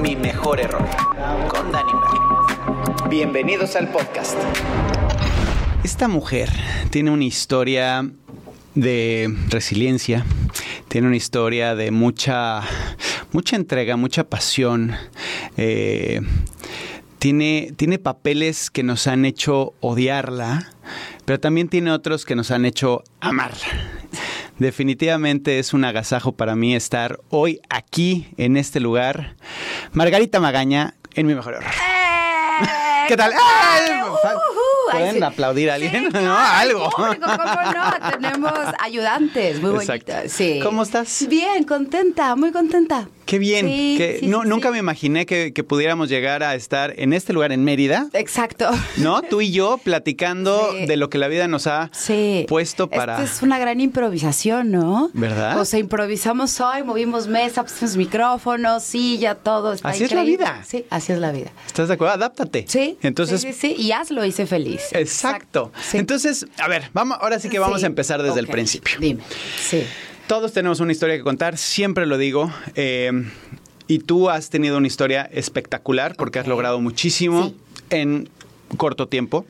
Mi mejor error con Dani. Bienvenidos al podcast. Esta mujer tiene una historia de resiliencia, tiene una historia de mucha, mucha entrega, mucha pasión. Eh, tiene, tiene papeles que nos han hecho odiarla, pero también tiene otros que nos han hecho amarla. Definitivamente es un agasajo para mí estar hoy aquí, en este lugar. Margarita Magaña, en mi mejor error. ¡Eh! ¿Qué tal? Ay, ¿Pueden sí. aplaudir a alguien? Sí, ¿No? Algo. público, ¿Cómo no? Tenemos ayudantes muy Exacto. bonitas. Sí. ¿Cómo estás? Bien, contenta, muy contenta. Qué bien. Sí, que sí, no, sí, nunca me imaginé que, que pudiéramos llegar a estar en este lugar en Mérida, Exacto. ¿no? Tú y yo platicando de lo que la vida nos ha puesto para... Es una gran improvisación, ¿no? ¿Verdad? O sea, improvisamos hoy, movimos mesa, pusimos micrófonos, silla, todo. Está Así es la vida. Sí, así es la vida. ¿Estás de acuerdo? Adáptate. Sí. Entonces, sí, sí, y hazlo, hice feliz. exacto. Sí. Entonces, a ver, vamos, ahora sí que vamos Sí. a empezar desde el principio. Dime. Sí. Todos tenemos una historia que contar, siempre lo digo. eh, y tú has tenido una historia espectacular porque has logrado muchísimo Sí. en corto tiempo.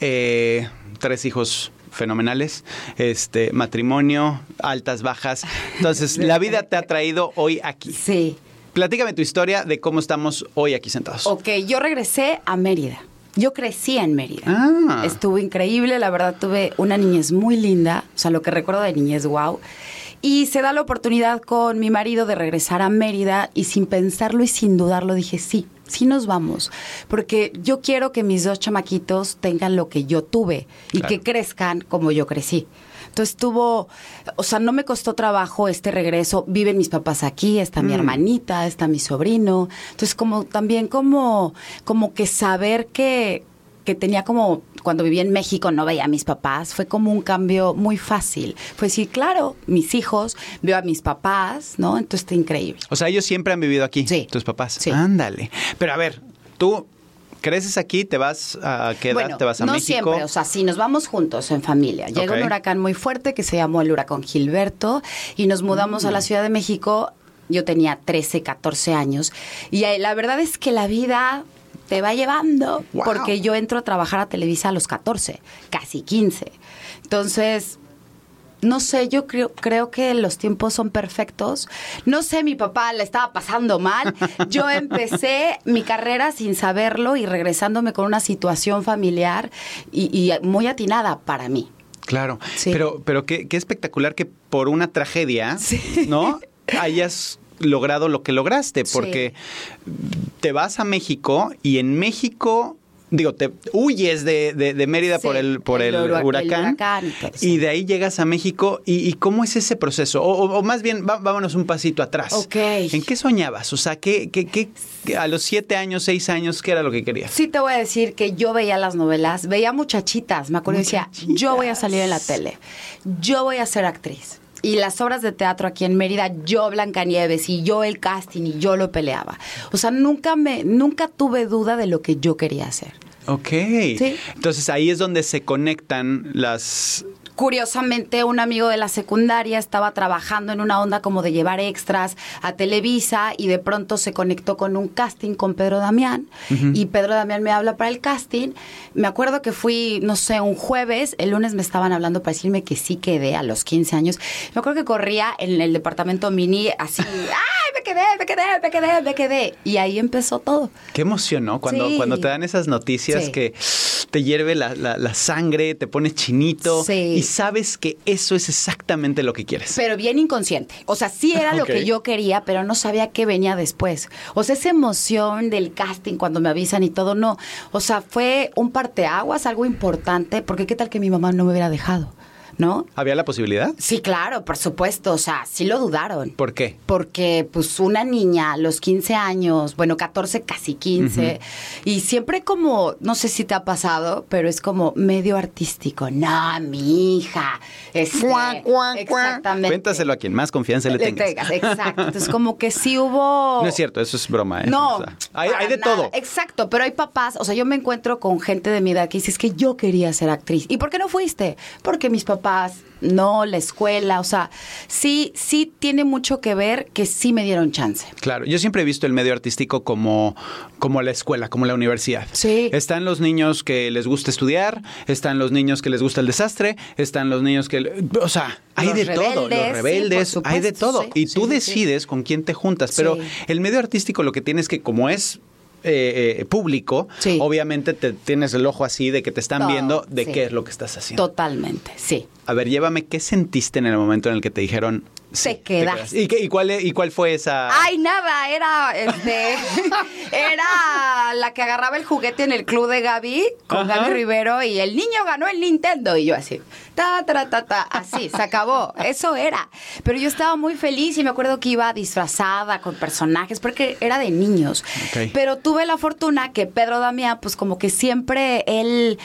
Eh, tres hijos fenomenales, este matrimonio, altas, bajas. Entonces, la vida te ha traído hoy aquí. Sí. Platícame tu historia de cómo estamos hoy aquí sentados. Ok, yo regresé a Mérida. Yo crecí en Mérida. Ah. Estuvo increíble, la verdad tuve una niñez muy linda, o sea, lo que recuerdo de niñez, wow. Y se da la oportunidad con mi marido de regresar a Mérida y sin pensarlo y sin dudarlo dije, sí, sí nos vamos, porque yo quiero que mis dos chamaquitos tengan lo que yo tuve y Claro. que crezcan como yo crecí. Entonces tuvo, o sea, no me costó trabajo este regreso. Viven mis papás aquí, está mi hermanita, está mi sobrino. Entonces como también como, como que saber que, que tenía como, cuando vivía en México no veía a mis papás, fue como un cambio muy fácil. Fue decir, claro, mis hijos, veo a mis papás, ¿no? Entonces está increíble. O sea, ellos siempre han vivido aquí, Sí. tus papás. Sí. Ándale. Pero a ver, tú creces aquí, te vas a qué edad Bueno, te vas a no México. siempre, o sea, sí, nos vamos juntos en familia. Llega un huracán muy fuerte que se llamó el huracán Gilberto y nos mudamos a Mm. la Ciudad de México. Yo tenía 13, 14 años y eh, la verdad es que la vida te va llevando Wow. porque yo entro a trabajar a Televisa a los 14, casi 15. Entonces, no sé, yo creo, creo que los tiempos son perfectos. No sé, mi papá la estaba pasando mal. Yo empecé mi carrera sin saberlo y regresándome con una situación familiar y, y muy atinada para mí. Claro, Sí. pero, pero qué, qué espectacular que por una tragedia, ¿no? Hayas logrado lo que lograste, Sí. porque te vas a México y en México, digo, te huyes de, de- de Mérida Sí, por el, por el, el hura- el huracán, huracán y de ahí llegas a México, y, y cómo es ese proceso? O, o- o más bien, va- vámonos un pasito atrás. Ok. ¿En qué soñabas? O sea, ¿qué, qué, qué- a los siete años, seis años, qué era lo que querías? Sí te voy a decir que yo veía las novelas, veía muchachitas, me acuerdo y decía, yo voy a salir en la tele, yo voy a ser actriz. Y las obras de teatro aquí en Mérida, yo Blancanieves y yo el casting y yo lo peleaba. O sea, nunca me, nunca tuve duda de lo que yo quería hacer. Ok. Sí. Entonces ahí es donde se conectan las... Curiosamente, un amigo de la secundaria estaba trabajando en una onda como de llevar extras a Televisa y de pronto se conectó con un casting con Pedro Damián y Pedro Damián me habla para el casting. Me acuerdo que fui, no sé, un jueves, el lunes me estaban hablando para decirme que sí quedé a los 15 años. Me acuerdo que corría en el departamento mini así, ¡ay, me quedé, me quedé, me quedé, me quedé! Y ahí empezó todo. Qué emoción, ¿no? Cuando, Sí. cuando te dan esas noticias Sí. que te hierve la, la- la sangre, te pones chinito Sí. y sabes que eso es exactamente lo que quieres. Pero bien inconsciente. O sea, sí era lo que yo quería, pero no sabía qué venía después. O sea, esa emoción del casting cuando me avisan y todo, no. O sea, fue un parteaguas, algo importante, porque qué tal que mi mamá no me hubiera dejado. ¿No? ¿Había la posibilidad? Sí, claro, por supuesto, o sea, sí lo dudaron. ¿Por qué? Porque pues una niña a los 15 años, bueno, 14, casi 15, y siempre como, no sé si te ha pasado, pero es como medio artístico. No, mi hija. Este, exactamente. Cuéntaselo a quien más confianza le tengas. Exacto. Entonces como que sí hubo... No es cierto, eso es broma. ¿eh? No. O sea, hay, hay de todo. Exacto, pero hay papás, o sea, yo me encuentro con gente de mi edad que dice, es que yo quería ser actriz. ¿Y por qué no fuiste? Porque mis papás, no, la escuela, o sea, sí, sí tiene mucho que ver que sí me dieron chance. Claro, yo siempre he visto el medio artístico como, como la escuela, como la universidad. Sí. Están los niños que les gusta estudiar, están los niños que les gusta el desastre, están los niños que... O sea, hay Los de todo, los rebeldes, sí, hay de todo. sí, y tú sí, decides con quién te juntas, pero el medio artístico lo que tienes que, como es... eh, eh, público, Sí. obviamente te tienes el ojo así de que te están Todo, viendo de sí. qué es lo que estás haciendo. Totalmente, sí. A ver, llévame, ¿qué sentiste en el momento en el que te dijeron Te quedas. ¿Y, qué- y cuál, ¿Y cuál fue esa? Ay, nada, era este era la que agarraba el juguete en el club de Gaby con Ajá. Gaby Rivero y el niño ganó el Nintendo y yo así, ta ta ta ta, así, se acabó. Eso era. Pero yo estaba muy feliz y me acuerdo que iba disfrazada con personajes porque era de niños. Pero tuve la fortuna que Pedro Damián pues como que siempre él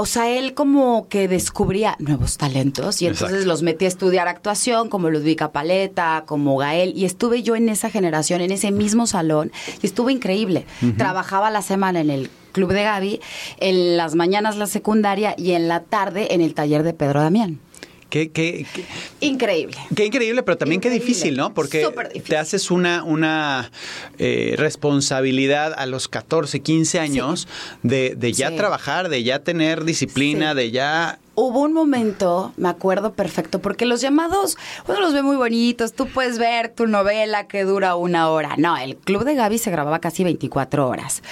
o sea, él como que descubría nuevos talentos y entonces Exacto. los metí a estudiar actuación, como Ludvika Paleta, como Gael, y estuve yo en esa generación, en ese mismo salón, y estuvo increíble. Trabajaba la semana en el Club de Gaby, en las mañanas la secundaria y en la tarde en el taller de Pedro Damián. ¿Qué, qué, qué- Increíble. qué increíble, pero también qué difícil, ¿no? Porque difícil. te haces una, una eh, responsabilidad a los 14, 15 años de, de ya Sí. trabajar, de ya tener disciplina, Sí. de ya... Hubo un momento, me acuerdo perfecto, porque los llamados, uno los ve muy bonitos, tú puedes ver tu novela que dura una hora. No, el Club de Gaby se grababa casi 24 horas.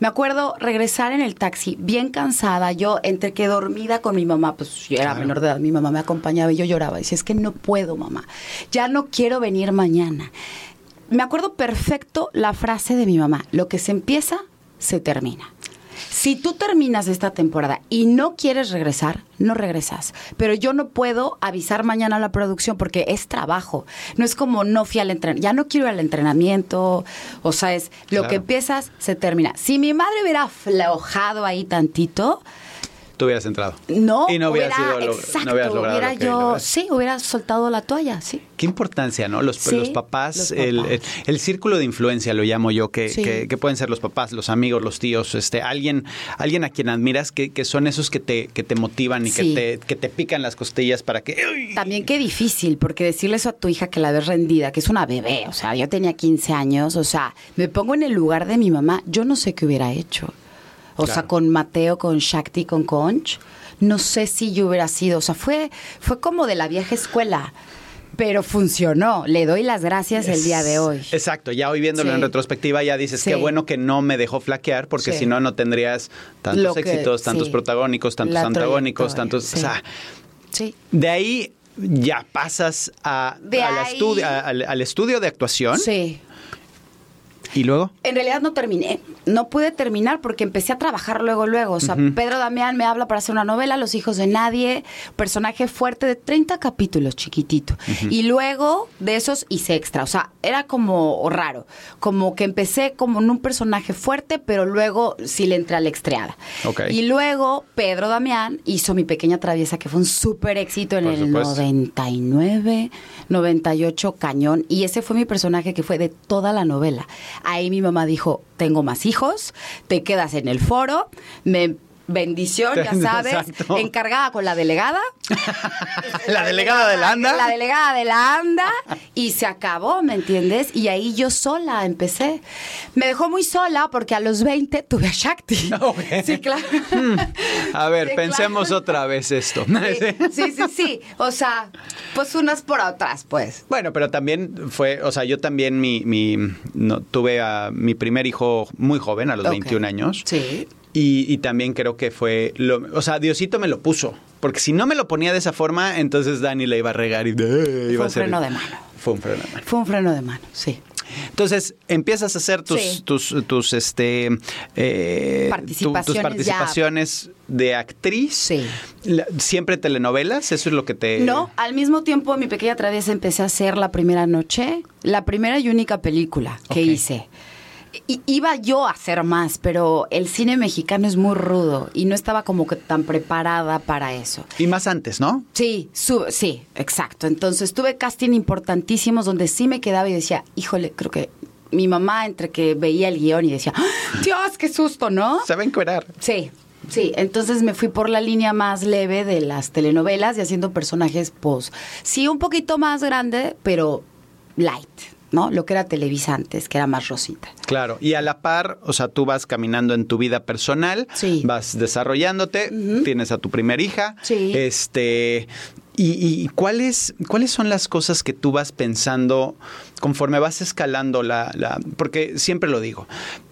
Me acuerdo regresar en el taxi bien cansada, yo entre que dormida con mi mamá, pues yo era Claro. menor de edad, mi mamá me acompañaba y yo lloraba. Decía, es que no puedo, mamá, ya no quiero venir mañana. Me acuerdo perfecto la frase de mi mamá, lo que se empieza, se termina. Si tú terminas esta temporada y no quieres regresar, no regresas. Pero yo no puedo avisar mañana a la producción porque es trabajo. No es como no fui al entrenamiento. Ya no quiero ir al entrenamiento. O sea, es lo Claro. que empiezas, se termina. Si mi madre hubiera aflojado ahí tantito, Tú hubieras entrado. no, Y no hubiera hubiera, sido lo- exacto, no hubieras logrado hubiera lo que yo, sí, hubiera soltado la toalla, sí. Qué importancia, ¿no? Los, Sí, los papás, los el, papás. el- el círculo de influencia lo llamo yo, que, Sí. que- que pueden ser los papás, los amigos, los tíos, este, alguien, alguien a quien admiras que, que son esos que te, que te motivan y Sí. que, te, que te pican las costillas para que... También qué difícil, porque decirle eso a tu hija que la ves rendida, que es una bebé, o sea, yo tenía 15 años, o sea, me pongo en el lugar de mi mamá, yo no sé qué hubiera hecho. O sea, con Mateo, con Shakti, con Conch, no sé si yo hubiera sido, o sea, fue, fue como de la vieja escuela, pero funcionó. Le doy las gracias el día de hoy. Exacto, ya hoy viéndolo Sí. en retrospectiva ya dices, Sí. qué bueno que no me dejó flaquear, porque Sí. si no, no tendrías tantos que- éxitos, tantos protagónicos, tantos La antagónicos, tantos... O sea, Sí. de ahí ya pasas a, al, estudio, al estudio de actuación Sí. Y luego... En realidad no terminé. No pude terminar porque empecé a trabajar luego, luego. O sea, Pedro Damián me habla para hacer una novela, Los hijos de nadie, personaje fuerte de 30 capítulos, chiquitito. Y luego de esos hice extra. O sea, era como raro. Como que empecé como en un personaje fuerte, pero luego sí le entré a la estreada. Ok. Y luego Pedro Damián hizo Mi Pequeña Traviesa, que fue un súper éxito en Por el supuesto. 99, 98, cañón. Y ese fue mi personaje que fue de toda la novela. Ahí mi mamá dijo, tengo más hijos, te quedas en el foro, me... Bendición, ya sabes, Exacto. encargada con la delegada. La delegada de la ANDA. La delegada de la ANDA. Y se acabó, ¿me entiendes? Y ahí yo sola empecé. Me dejó muy sola porque a los 20 tuve a Shakti. Sí, claro. A ver, Sí, pensemos claro. otra vez esto. Sí, sí, sí, sí. O sea, pues unas por otras, pues. Bueno, pero también fue, o sea, yo también mi, mi no, tuve a mi primer hijo muy joven, a los Ok. 21 años. Sí. Y, y también creo que fue, lo, o sea, Diosito me lo puso. Porque si no me lo ponía de esa forma, entonces Dani le iba a regar y eh, iba Fue a un freno de mano. Fue un freno de mano. Fue un freno de mano, sí. Entonces, empiezas a hacer tus, Sí. tus, tus, este, eh, tu- Participaciones tus participaciones de actriz. Sí. La- ¿Siempre telenovelas? ¿Eso es lo que te...? No, al mismo tiempo mi pequeña traviesa empecé a hacer la primera noche, la primera y única película que hice. Iba yo a hacer más, pero el cine mexicano es muy rudo y no estaba como que tan preparada para eso. Y más antes, ¿no? Sí, sí, exacto. Entonces tuve casting importantísimos donde sí me quedaba y decía, híjole, creo que mi mamá entre que veía el guion y decía, ¡Ah! Dios, qué susto, ¿no? Se va a encuerar. Sí, sí. Entonces me fui por la línea más leve de las telenovelas y haciendo personajes, pues, sí, un poquito más grande, pero light, ¿no? Lo que era Televisa antes, que era más rosita. Claro, y a la par, o sea, tú vas caminando en tu vida personal, Sí. vas desarrollándote, tienes a tu primer hija, Sí. este, y, y cuáles, cuáles son las cosas que tú vas pensando conforme vas escalando la, la- porque siempre lo digo,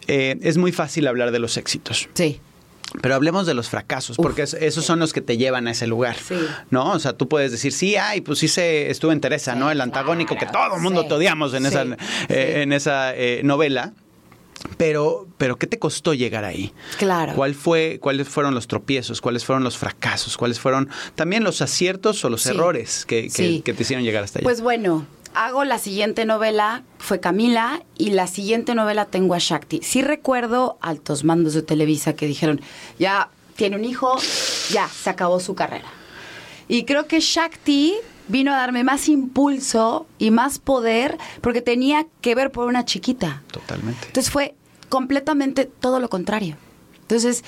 eh, es muy fácil hablar de los éxitos. Sí. Pero hablemos de los fracasos, Uf. porque es- esos son los que te llevan a ese lugar. Sí. ¿No? O sea, tú puedes decir, sí, ay, pues sí se estuvo en Teresa, Sí, ¿no? El antagónico que todo el mundo sí, te odiamos en esa, eh, en esa eh, novela. Pero, pero, ¿qué te costó llegar ahí? Claro. ¿Cuál fue, ¿Cuáles fueron los tropiezos? ¿Cuáles fueron los fracasos? ¿Cuáles fueron también los aciertos o los errores que, que- que te hicieron llegar hasta allá? Pues bueno, hago la siguiente novela, fue Camila, y la siguiente novela tengo a Shakti. Sí recuerdo altos mandos de Televisa que dijeron, ya tiene un hijo, ya, se acabó su carrera. Y creo que Shakti vino a darme más impulso y más poder porque tenía que ver por una chiquita. Totalmente. Entonces fue completamente todo lo contrario. Entonces,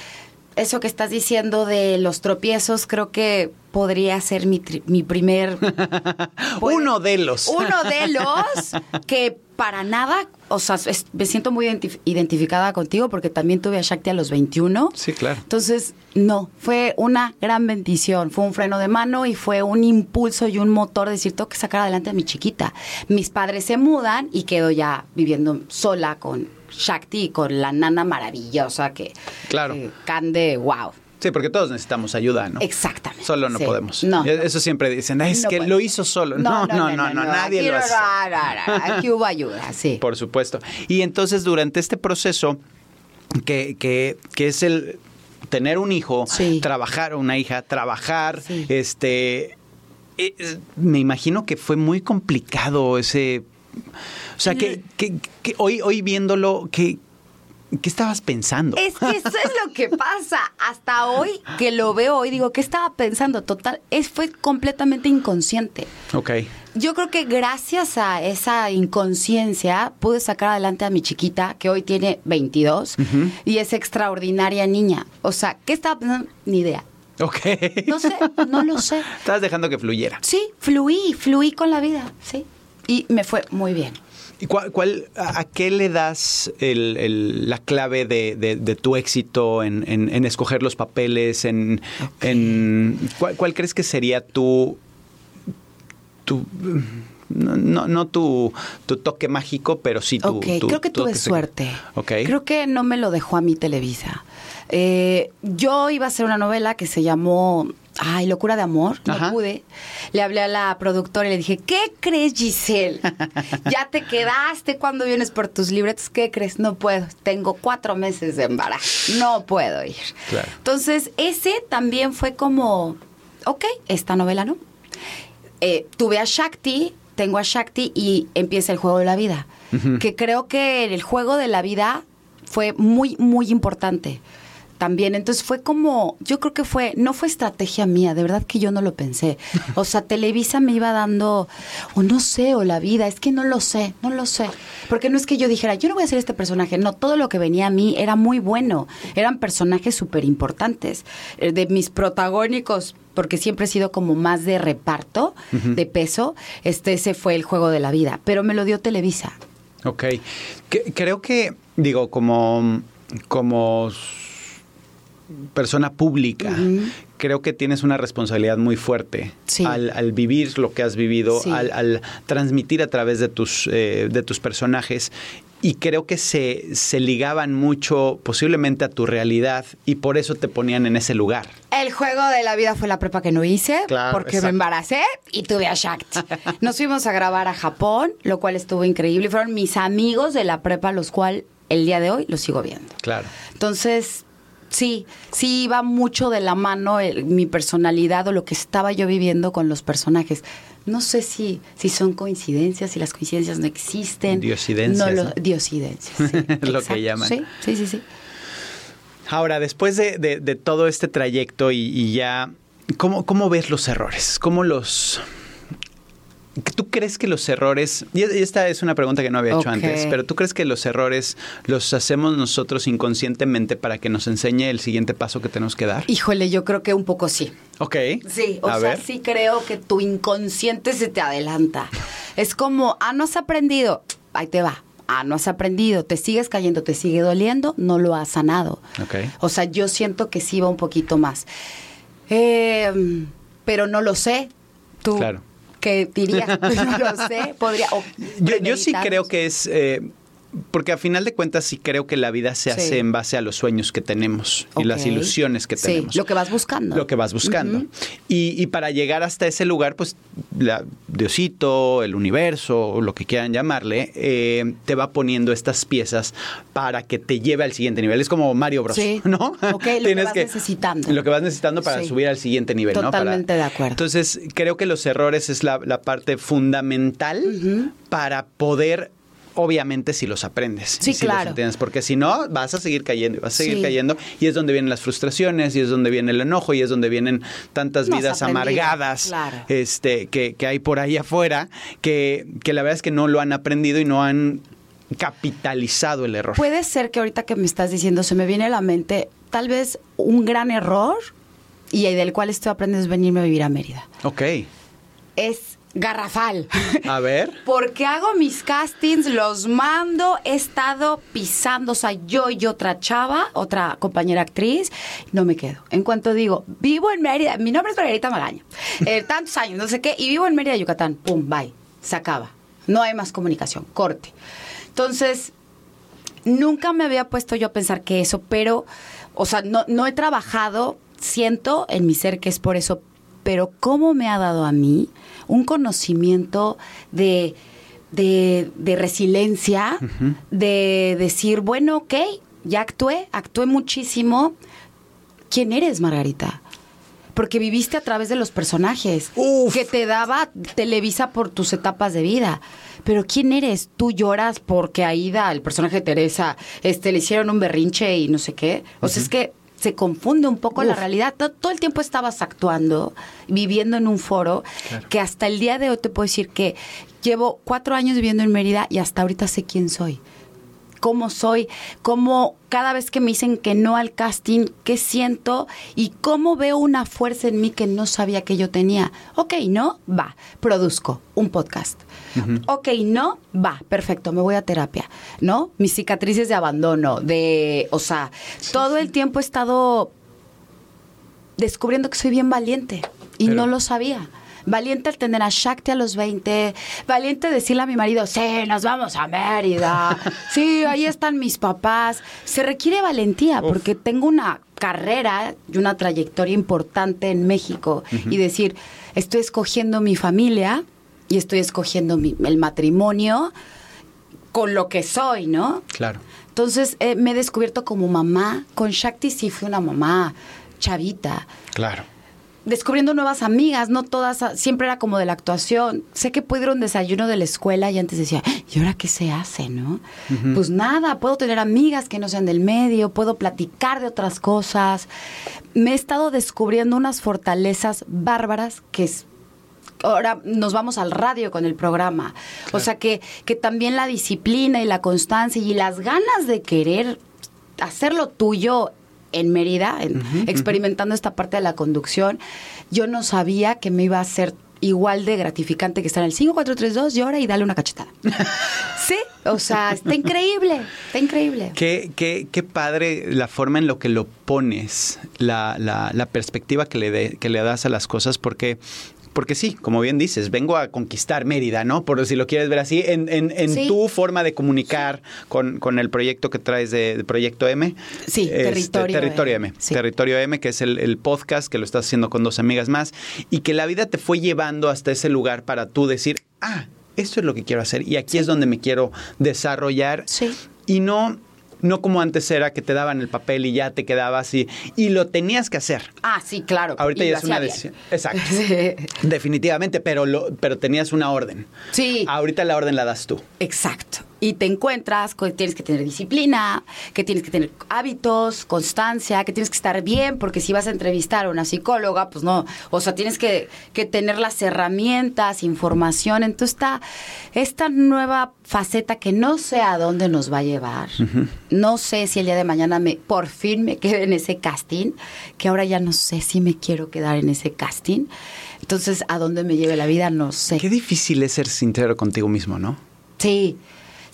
eso que estás diciendo de los tropiezos, creo que podría ser mi, tri- mi primer... Uno de los. Uno de los que para nada, o sea, es- me siento muy identif- identificada contigo porque también tuve a Shakti a los 21. Sí, claro. Entonces, no, fue una gran bendición, fue un freno de mano y fue un impulso y un motor de decir, tengo que sacar adelante a mi chiquita. Mis padres se mudan y quedo ya viviendo sola con Shakti y con la nana maravillosa que, Claro. Cande, wow. Sí, porque todos necesitamos ayuda, ¿no? Solo Solo no podemos. No. Eso siempre dicen, "Ay, es No que puede. lo hizo solo. No, no, no, no, nadie Aquí lo hace. Aquí hubo ayuda, sí. Por supuesto. Y entonces durante este proceso, que, que, que es el tener un hijo, Sí. trabajar, una hija, trabajar, Sí. este, eh, eh, me imagino que fue muy complicado ese... O sea, que, que- que hoy, hoy viéndolo, que, ¿qué estabas pensando? Es que eso es lo que pasa. Hasta hoy que lo veo hoy, digo, ¿qué estaba pensando? Total, es, fue completamente inconsciente. Ok. Yo creo que gracias a esa inconsciencia pude sacar adelante a mi chiquita, que hoy tiene 22, y es extraordinaria niña. O sea, ¿qué estaba pensando? Ni idea. Ok. No sé, no lo sé. Estabas dejando que fluyera. Sí, fluí, fluí con la vida, sí. Y me fue muy bien. ¿Y cuál, cuál- a, qué le das el- el- la clave de, de- de tu éxito en, en- en escoger los papeles? En, en- ¿cuál, cuál crees que sería tu... tu no, tu, tu toque mágico, pero sí tu... Ok, tu- creo que tu tuve suerte. Ok. Creo que no me lo dejó a mí Televisa. Eh, yo iba a hacer una novela que se llamó Ay, Locura de Amor. No Ajá. pude. Le hablé a la productora y le dije, ¿qué crees, Giselle? ya te quedaste cuando vienes por tus libretos. ¿Qué crees? No puedo. Tengo cuatro meses de embarazo. No puedo ir. Claro. Entonces, ese también fue como, ok, esta novela no. Eh, tuve a Shakti, tengo a Shakti y empieza el juego de la vida. Que creo que el juego de la vida fue muy, muy importante también. Entonces fue como, yo creo que fue, no fue estrategia mía, de verdad que yo no lo pensé. O sea, Televisa me iba dando, o no sé, o la vida, es que no lo sé, no lo sé. Porque no es que yo dijera, yo no voy a hacer este personaje, no, todo lo que venía a mí era muy bueno, eran personajes súper importantes. Eh, De mis protagónicos, porque siempre he sido como más de reparto, de peso, este ese fue el juego de la vida, pero me lo dio Televisa. Ok. Que- creo que, digo, como, como persona pública, creo que tienes una responsabilidad muy fuerte Sí. al, al vivir lo que has vivido, Sí. al, al transmitir a través de tus, eh, de tus personajes. y creo que se, se ligaban mucho posiblemente a tu realidad y por eso te ponían en ese lugar. El juego de la vida fue la prepa que no hice Claro, porque exacto. me embaracé y tuve a Shakti. Nos fuimos a grabar a Japón, lo cual estuvo increíble. Fueron mis amigos de la prepa, los cuales el día de hoy los sigo viendo. Claro. Entonces, sí, sí iba mucho de la mano el- mi personalidad o lo que estaba yo viviendo con los personajes. No sé si, si son coincidencias, si las coincidencias no existen. Diosidencias, No lo- ¿no? Diosidencias, sí, Lo que llaman. Sí, sí, sí, sí. Ahora, después de, de- de todo este trayecto y, y ya, ¿cómo, ¿cómo ves los errores? ¿Cómo los... ¿Tú crees que los errores, y esta es una pregunta que no había hecho antes, pero tú crees que los errores los hacemos nosotros inconscientemente para que nos enseñe el siguiente paso que tenemos que dar? Híjole, yo creo que un poco sí. Ok. Sí, o A sea, ver. sí creo que tu inconsciente se te adelanta. Es como, ah, no has aprendido, ahí te va. Ah, no has aprendido, te sigues cayendo, te sigue doliendo, no lo has sanado. Ok. O sea, yo siento que sí va un poquito más. Eh, pero no lo sé. Tú, Claro. ¿Qué dirías? no lo sé. Podría. o Yo, yo sí creo que es... eh, porque a final de cuentas sí creo que la vida se Sí. hace en base a los sueños que tenemos y las ilusiones que Sí, tenemos. lo que vas buscando. Lo que vas buscando. Y, y para llegar hasta ese lugar, pues la, Diosito, el universo, lo que quieran llamarle, eh, te va poniendo estas piezas para que te lleve al siguiente nivel. Es como Mario Bros. Sí. ¿No? Ok, lo que vas necesitando. Lo que vas necesitando para Sí. subir al siguiente nivel. ¿no? Para- Totalmente de acuerdo. Entonces, creo que los errores es la, la parte fundamental para poder. Obviamente si los aprendes. Sí, si los claro. entiendes, porque si no, vas a seguir cayendo y vas a seguir Sí. cayendo. Y es donde vienen las frustraciones, y es donde viene el enojo, y es donde vienen tantas vidas amargadas claro. este, que, que hay por ahí afuera, que, que la verdad es que no lo han aprendido y no han capitalizado el error. Puede ser que ahorita que me estás diciendo se me viene a la mente tal vez un gran error y del cual estoy aprendiendo es venirme a vivir a Mérida. ok. Es garrafal. A ver. Porque hago mis castings, los mando, he estado pisando, o sea, yo y otra chava, otra compañera actriz, no me quedo. En cuanto digo, vivo en Mérida, mi nombre es Margarita Magaña, eh, tantos años, no sé qué, y vivo en Mérida, Yucatán, pum, bye, se acaba. No hay más comunicación, corte. Entonces, nunca me había puesto yo a pensar que eso, pero, o sea, no, no he trabajado, siento en mi ser que es por eso, pero cómo me ha dado a mí un conocimiento de, de, de resiliencia, de decir, bueno, ok, ya actué, actué muchísimo. ¿Quién eres, Margarita? Porque viviste a través de los personajes Uf. que te daba Televisa por tus etapas de vida. Pero ¿quién eres? Tú lloras porque Aida, el personaje de Teresa, este, le hicieron un berrinche y no sé qué. O sea, es que se confunde un poco la realidad. To- Todo, el tiempo estabas actuando, viviendo en un foro, Claro. que hasta el día de hoy te puedo decir que llevo cuatro años viviendo en Mérida y hasta ahorita sé quién soy cómo soy, cómo cada vez que me dicen que no al casting, qué siento y cómo veo una fuerza en mí que no sabía que yo tenía. Ok, no, va, produzco un podcast. Ok, no, va, perfecto, me voy a terapia, ¿no? Mis cicatrices de abandono, de, o sea, todo el tiempo he estado descubriendo que soy bien valiente y Pero- no lo sabía. Valiente al tener a Shakti a los 20, valiente decirle a mi marido, sí, nos vamos a Mérida, sí, ahí están mis papás. Se requiere valentía porque tengo una carrera y una trayectoria importante en México y decir, estoy escogiendo mi familia y estoy escogiendo mi- el matrimonio con lo que soy, ¿no? Claro. Entonces eh, me he descubierto como mamá. Con Shakti sí fui una mamá chavita. Claro. Descubriendo nuevas amigas, no todas, ah, siempre era como de la actuación. Sé que puedo ir a un desayuno de la escuela y antes decía, ¿y ahora qué se hace, no? Pues nada, puedo tener amigas que no sean del medio, puedo platicar de otras cosas. Me he estado descubriendo unas fortalezas bárbaras que es, ahora nos vamos al radio con el programa. O sea que, que también la disciplina y la constancia y las ganas de querer hacerlo tuyo en Mérida, en- experimentando esta parte de la conducción, yo no sabía que me iba a ser igual de gratificante que estar en el 5432 y ahora y dale una cachetada. sí, o sea, está increíble, está increíble. Qué, qué, qué padre la forma en lo que lo pones, la, la, la perspectiva que le, de- que le das a las cosas, porque porque sí, como bien dices, vengo a conquistar Mérida, ¿no? Por si lo quieres ver así, en, en, en tu forma de comunicar con, con, el proyecto que traes de, Proyecto M. Sí, este, Territorio, Territorio M. Territorio M, que es el, el, podcast que lo estás haciendo con dos amigas más, y que la vida te fue llevando hasta ese lugar para tú decir, ah, esto es lo que quiero hacer y aquí es donde me quiero desarrollar. Sí. Y no no como antes era que te daban el papel y ya te quedabas y, y lo tenías que hacer. Ah, sí, claro. Ahorita ya es una decisión. Exacto. Definitivamente, pero, lo, pero tenías una orden. Sí. Ahorita la orden la das tú. Exacto y te encuentras que tienes que tener disciplina, que tienes que tener hábitos, constancia, que tienes que estar bien, porque si vas a entrevistar a una psicóloga, pues no, o sea, tienes que, tener las herramientas, información. Entonces está esta nueva faceta que no sé a dónde nos va a llevar. No sé si el día de mañana me, por fin me quede en ese casting, que ahora ya no sé si me quiero quedar en ese casting. Entonces, a dónde me lleve la vida, no sé. Qué difícil es ser sincero contigo mismo, ¿no? Sí.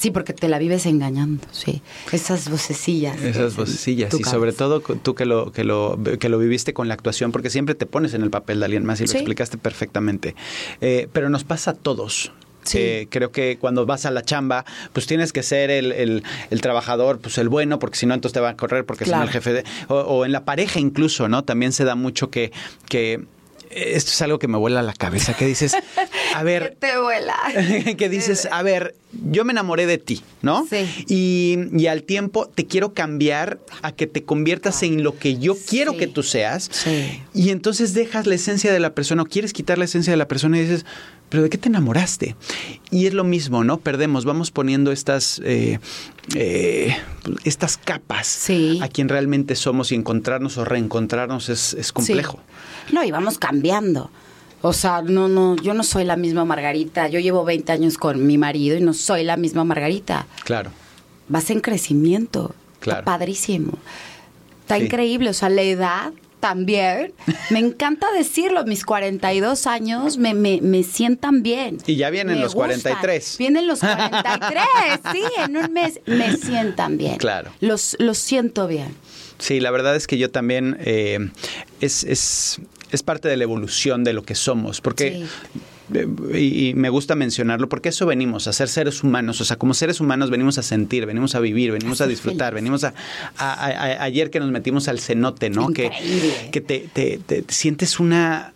Sí, porque te la vives engañando, sí. Esas vocecillas. Esas vocecillas. Y sobre todo tú que lo, que, lo, que lo viviste con la actuación, porque siempre te pones en el papel de alguien más y lo explicaste perfectamente. Eh, pero nos pasa a todos. Sí. Eh, creo que cuando vas a la chamba, pues tienes que ser el, el, trabajador, pues el bueno, porque si no, entonces te va a correr, porque si no, el jefe de. O, o, en la pareja incluso, ¿no? También se da mucho que, que esto es algo que me vuela la cabeza, que dices, a ver... te vuela? que dices, a ver, yo me enamoré de ti, ¿no? Sí. Y, al tiempo te quiero cambiar a que te conviertas en lo que yo quiero que tú seas. Sí. Y entonces dejas la esencia de la persona o quieres quitar la esencia de la persona y dices, pero ¿de qué te enamoraste? Y es lo mismo, ¿no? Perdemos, vamos poniendo estas, eh, eh, estas capas a quien realmente somos y encontrarnos o reencontrarnos es, es complejo. No, y vamos cambiando. O sea, no, no, yo no soy la misma Margarita. Yo llevo 20 años con mi marido y no soy la misma Margarita. Claro. Vas en crecimiento. Claro. Está padrísimo. Está increíble. O sea, la edad también. Me encanta decirlo, mis 42 años me, me, me sientan bien. Y ya vienen los 43. Vienen los 43, sí, en un mes me sientan bien. Claro. Los, los siento bien. Sí, la verdad es que yo también eh, es, es, es, parte de la evolución de lo que somos, porque... Eh, y, me gusta mencionarlo porque eso venimos a ser seres humanos, o sea, como seres humanos venimos a sentir, venimos a vivir, venimos a disfrutar, venimos a, ayer que nos metimos al cenote, ¿no? Que, que te, te, te sientes una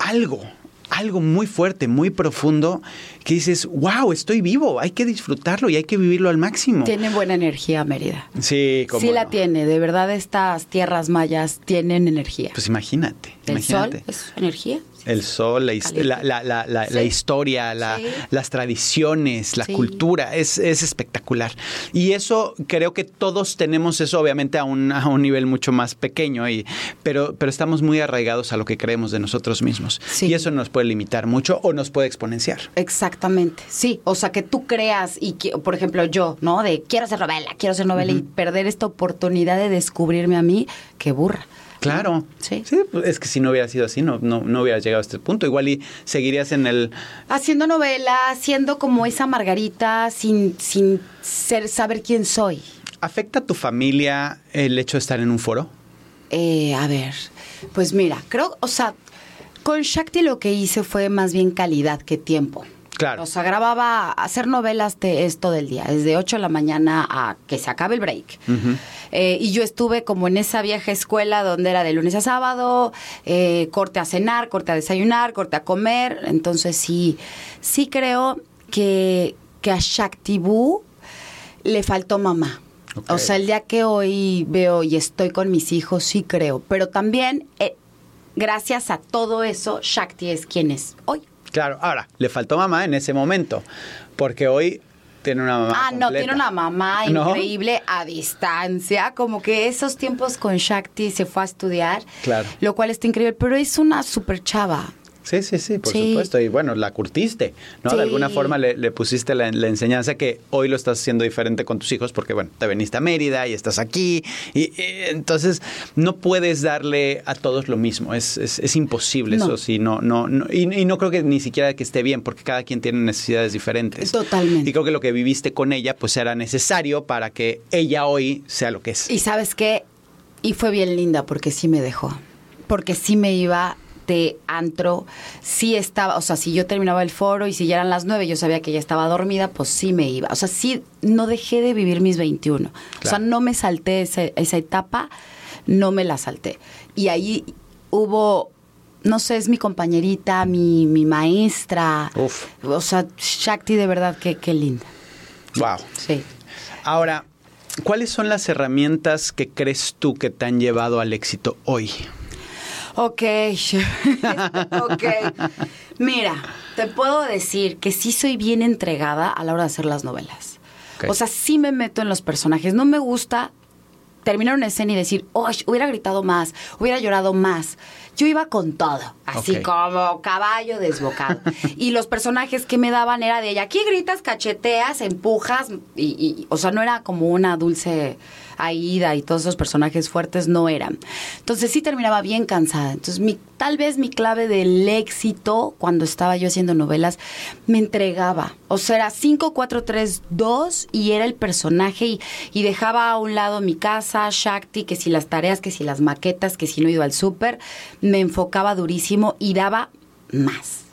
algo, algo muy fuerte, muy profundo, que dices, wow, estoy vivo, hay que disfrutarlo y hay que vivirlo al máximo. Tiene buena energía Mérida. Sí, como. Sí la tiene, de verdad estas tierras mayas tienen energía. Pues imagínate. El imagínate. sol es energía. El sol, la, historia, las tradiciones, la cultura, es, espectacular. Y eso creo que todos tenemos eso, obviamente a un, a un nivel mucho más pequeño, y, pero, pero estamos muy arraigados a lo que creemos de nosotros mismos. Y eso nos puede limitar mucho o nos puede exponenciar. Exactamente, sí. O sea, que tú creas, y por ejemplo yo, ¿no? De quiero hacer novela, quiero hacer novela y perder esta oportunidad de descubrirme a mí, qué burra. Claro. Sí. Sí, pues, es que si no hubiera sido así, no, no, no hubieras llegado a este punto. Igual y seguirías en el... Haciendo novela, siendo como esa Margarita sin, sin ser, saber quién soy. ¿Afecta a tu familia el hecho de estar en un foro? Eh, a ver, pues mira, creo, o sea, con Shakti lo que hice fue más bien calidad que tiempo. Claro. O sea, grababa, hacer novelas de esto del día, desde 8 de la mañana a que se acabe el break. Eh, y yo estuve como en esa vieja escuela donde era de lunes a sábado, eh, corte a cenar, corte a desayunar, corte a comer. Entonces sí, sí creo que, que a Shaktibu le faltó mamá. O sea, el día que hoy veo y estoy con mis hijos, sí creo. Pero también, eh, gracias a todo eso, Shakti es quien es hoy. Claro, ahora, le faltó mamá en ese momento, porque hoy tiene una mamá. Ah, no, tiene una mamá increíble a distancia. Como que esos tiempos con Shakti se fue a estudiar. Claro. Lo cual está increíble, pero es una super chava. Sí, sí, sí, por supuesto. Y bueno, la curtiste, ¿no? De alguna forma le, pusiste la, enseñanza que hoy lo estás haciendo diferente con tus hijos porque, bueno, te veniste a Mérida y estás aquí. Y, entonces no puedes darle a todos lo mismo. Es, es, imposible eso. Sí, no, no, y, no creo que ni siquiera que esté bien porque cada quien tiene necesidades diferentes. Totalmente. Y creo que lo que viviste con ella pues era necesario para que ella hoy sea lo que es. Y sabes qué? Y fue bien linda porque sí me dejó. Porque sí me iba este antro, sí estaba, o sea, si yo terminaba el foro y si ya eran las nueve, yo sabía que ya estaba dormida, pues sí me iba. O sea, sí, no dejé de vivir mis 21. O sea, no me salté esa, esa etapa, no me la salté. Y ahí hubo no sé, es mi compañerita, mi, mi maestra. Uf. O sea, Shakti de verdad, qué, qué linda. Wow. Sí. Ahora, ¿cuáles son las herramientas que crees tú que te han llevado al éxito hoy? Ok, ok. Mira, te puedo decir que sí soy bien entregada a la hora de hacer las novelas. O sea, sí me meto en los personajes. No me gusta terminar una escena y decir, oh, hubiera gritado más, hubiera llorado más. Yo iba con todo, así como caballo desbocado. y los personajes que me daban era de ella, aquí gritas, cacheteas, empujas, y, y- o sea, no era como una dulce Aida y todos esos personajes fuertes no eran. Entonces sí terminaba bien cansada. Entonces mi, tal vez mi clave del éxito cuando estaba yo haciendo novelas me entregaba. O sea, era 5, 4, 3, 2 y era el personaje y, y dejaba a un lado mi casa, Shakti, que si las tareas, que si las maquetas, que si no iba al súper, me enfocaba durísimo y daba más.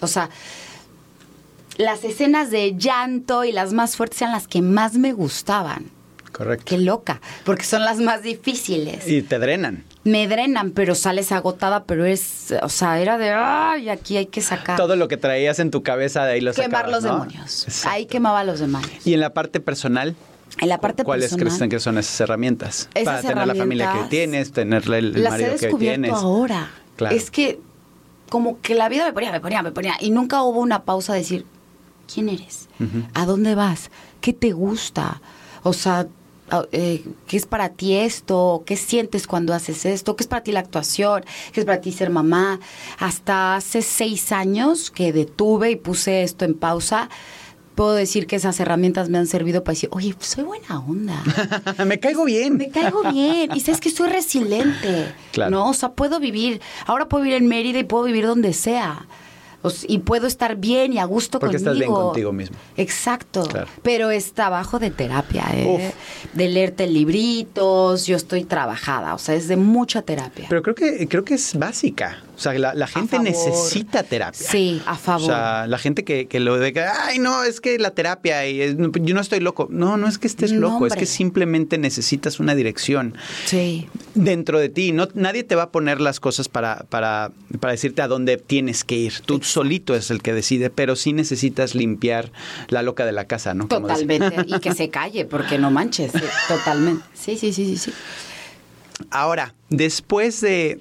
O sea, las escenas de llanto y las más fuertes eran las que más me gustaban. Correcto. Qué loca, porque son las más difíciles. Y te drenan. Me drenan, pero sales agotada, pero es, o sea, era de, ay, aquí hay que sacar. Todo lo que traías en tu cabeza de ahí lo Quemar sacabas, los ¿no? demonios. Exacto. Ahí quemaba los demonios. Y en la parte personal, En la parte ¿cuáles personal, crees que son esas herramientas? Esas Para tener la familia que tienes, tener el, he marido que tienes. ahora. Claro. Es que como que la vida me ponía, me ponía, me ponía. Y nunca hubo una pausa de decir, ¿quién eres? ¿A dónde vas? ¿Qué te gusta? O sea, eh, ¿qué es para ti esto? ¿Qué sientes cuando haces esto? ¿Qué es para ti la actuación? ¿Qué es para ti ser mamá? Hasta hace seis años que detuve y puse esto en pausa. Puedo decir que esas herramientas me han servido para decir, oye, soy buena onda. Me caigo bien. Me caigo bien. Y sabes que soy resiliente. Claro. ¿No? O sea, puedo vivir. Ahora puedo vivir en Mérida y puedo vivir donde sea. Y puedo estar bien y a gusto Porque conmigo. estás bien contigo mismo. Exacto. Claro. Pero es trabajo de terapia, ¿eh? De leerte libritos. Yo estoy trabajada. O sea, es de mucha terapia. Pero creo que, creo que es básica. O sea, la, la gente necesita terapia. Sí, a favor. O sea, la gente que, que lo de que, ay, no, es que la terapia, y es- yo no estoy loco. No, no es que estés No, loco, es que simplemente necesitas una dirección sí. dentro de ti. No, nadie te va a poner las cosas para, para, para decirte a dónde tienes que ir. Tú solito es el que decide, pero sí necesitas limpiar la loca de la casa, ¿no? Como. Totalmente. y que se calle, porque no manches. totalmente. Sí, sí, sí, sí, sí. Ahora, después de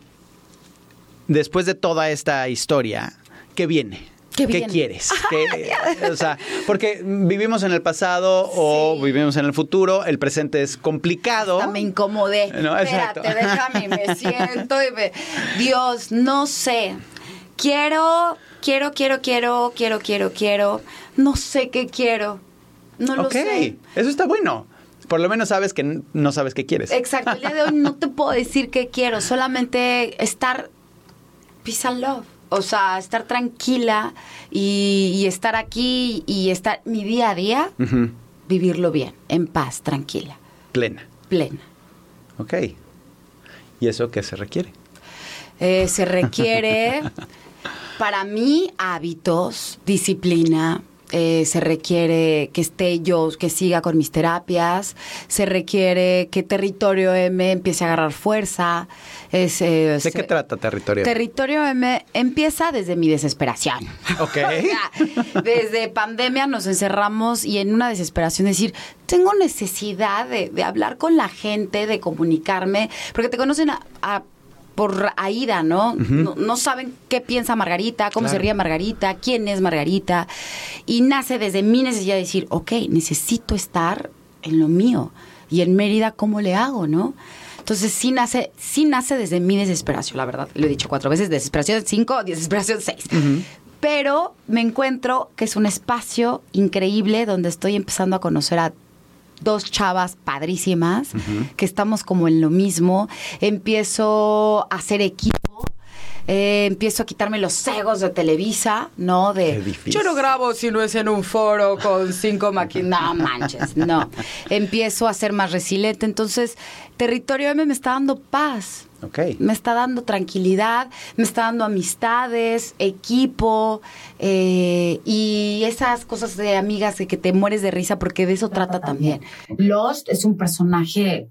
después de toda esta historia, ¿qué viene? ¿Qué viene? quieres? ¿Qué- o sea, porque vivimos en el pasado o vivimos en el futuro, el presente es complicado. Hasta me incomodé. No. Espérate, déjame, me siento y me... Dios, no sé. Quiero, quiero, quiero, quiero, quiero, quiero, quiero. No sé qué quiero. No lo ok, sé. eso está bueno. Por lo menos sabes que no sabes qué quieres. Exacto, el día de hoy no te puedo decir qué quiero, solamente estar peace and love. O sea, estar tranquila y, y estar aquí y estar mi día a día, vivirlo bien, en paz, tranquila, Plena. plena. Ok. ¿Y eso qué se requiere? Eh, se requiere, para mí, hábitos, disciplina. Eh, se requiere que esté yo, que siga con mis terapias. Se requiere que Territorio M empiece a agarrar fuerza. Es, eh, ¿De se- qué trata territorio? Territorio M empieza desde mi desesperación. Ok. O sea, desde pandemia nos encerramos y en una desesperación decir, tengo necesidad de, de hablar con la gente, de comunicarme, porque te conocen a- a- por Aida, ¿no? ¿no? no saben qué piensa Margarita, cómo se ríe Margarita, quién es Margarita. Y nace desde mi necesidad de decir, ok, necesito estar en lo mío. Y en Mérida, ¿cómo le hago, no? Entonces sí nace, sí nace desde mi desesperación, la verdad. Lo he dicho cuatro veces, desesperación cinco, desesperación seis. Pero me encuentro que es un espacio increíble donde estoy empezando a conocer a dos chavas padrísimas, que estamos como en lo mismo. Empiezo a hacer equipo. Eh, empiezo a quitarme los cegos de Televisa, ¿no? De yo no grabo si no es en un foro con cinco máquinas. No manches, no. empiezo a ser más resiliente. Entonces, Territorio M me está dando paz. Okay. Me está dando tranquilidad, me está dando amistades, equipo eh, y esas cosas de amigas de que te mueres de risa porque de eso trata también. Lost es un personaje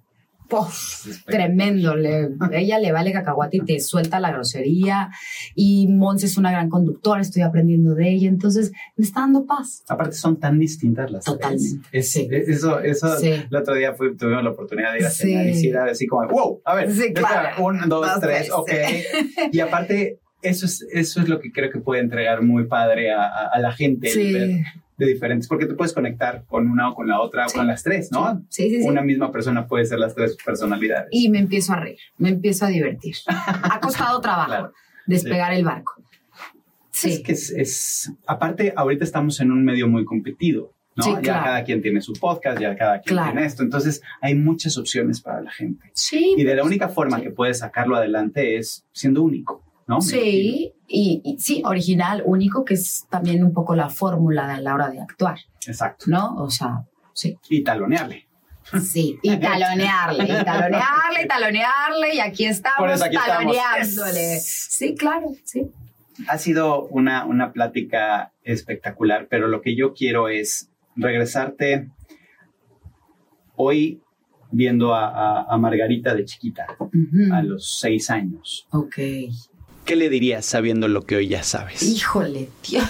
tremendo. Le, ella le vale cacahuate y te suelta la grosería. Y Mons es una gran conductora, estoy aprendiendo de ella. Entonces, me está dando paz. Aparte, son tan distintas las Totalmente. sí. Eso, eso el otro día tuvimos la oportunidad de ir a cenar y así como, wow, a ver, sí, claro. un, dos, tres, ok. Y aparte, eso es, eso es lo que creo que puede entregar muy padre a, a, la gente. Sí de diferentes, porque te puedes conectar con una o con la otra o con las tres, ¿no? Sí, sí, sí. Una misma persona puede ser las tres personalidades. Y me empiezo a reír, me empiezo a divertir. ha costado trabajo despegar el barco. Sí. Es que es, aparte, ahorita estamos en un medio muy competido. ¿no? ya cada quien tiene su podcast, ya cada quien tiene esto. Entonces, hay muchas opciones para la gente. Sí. Y de la única forma que puedes sacarlo adelante es siendo único. ¿No? Sí, y, sí, original, único, que es también un poco la fórmula a la hora de actuar. Exacto. ¿No? O sea, sí. Y talonearle. Sí, y talonearle, y talonearle, y talonearle, y aquí estamos taloneándole. Sí, claro, sí. Ha sido una, una plática espectacular, pero lo que yo quiero es regresarte hoy viendo a, Margarita de chiquita, a los seis años. Ok. ¿Qué le dirías sabiendo lo que hoy ya sabes? Híjole, Dios.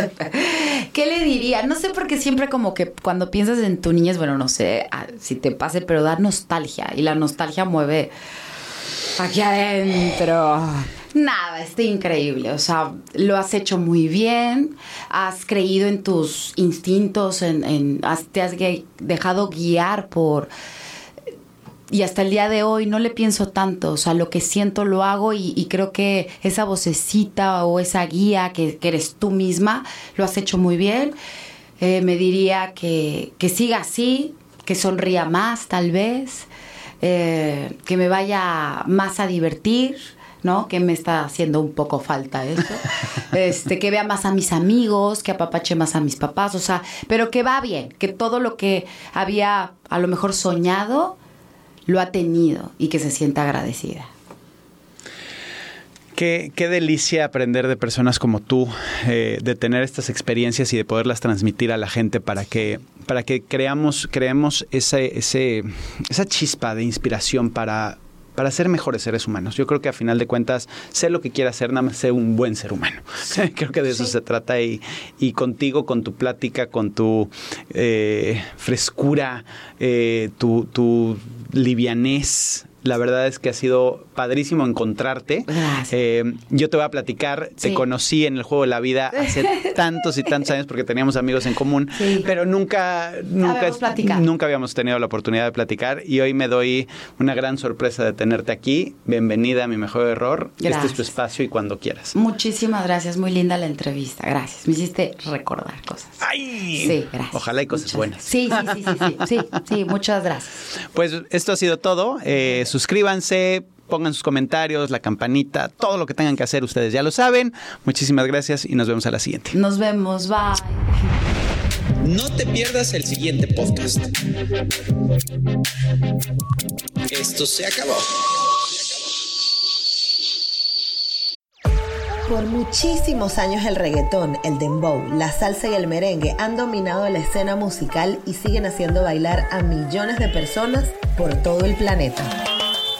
¿Qué le diría? No sé por qué siempre como que cuando piensas en tu niñez, bueno, no sé si te pase, pero da nostalgia y la nostalgia mueve aquí adentro. Nada, está increíble. O sea, lo has hecho muy bien. Has creído en tus instintos, en, te has dejado guiar por y hasta el día de hoy no le pienso tanto, o sea, lo que siento lo hago y, creo que esa vocecita o esa guía que, eres tú misma, lo has hecho muy bien. Eh, me diría que, siga así, que sonría más tal vez, eh, que me vaya más a divertir. ¿no? Que me está haciendo un poco falta eso. Este, que vea más a mis amigos, que apapache más a mis papás, o sea, pero que va bien, que todo lo que había a lo mejor soñado, lo ha tenido y que se sienta agradecida. Qué, qué, delicia aprender de personas como tú, eh, de tener estas experiencias y de poderlas transmitir a la gente para que, para que creamos, creemos ese, ese, esa chispa de inspiración para, para ser mejores seres humanos. Yo creo que a final de cuentas, sé lo que quiera hacer, nada más sé un buen ser humano. creo que de eso se trata y, y, contigo, con tu plática, con tu eh, frescura, eh, tu, tu livianez, la verdad es que ha sido padrísimo encontrarte. Eh, yo te voy a platicar, te conocí en el juego de la vida hace tantos y tantos años porque teníamos amigos en común, pero nunca, nunca, nunca habíamos tenido la oportunidad de platicar y hoy me doy una gran sorpresa de tenerte aquí. Bienvenida a mi mejor error. Este es tu espacio y cuando quieras. Muchísimas gracias, muy linda la entrevista. Gracias. Me hiciste recordar cosas. ¡Ay! Sí, gracias. Ojalá hay cosas buenas. Sí, sí, sí, sí, sí, sí, muchas gracias. Pues esto ha sido todo. Eh, suscríbanse, pongan sus comentarios, la campanita, todo lo que tengan que hacer, ustedes ya lo saben. Muchísimas gracias y nos vemos a la siguiente. Nos vemos, bye. No te pierdas el siguiente podcast. Esto se acabó. Por muchísimos años el reggaetón, el dembow, la salsa y el merengue han dominado la escena musical y siguen haciendo bailar a millones de personas por todo el planeta.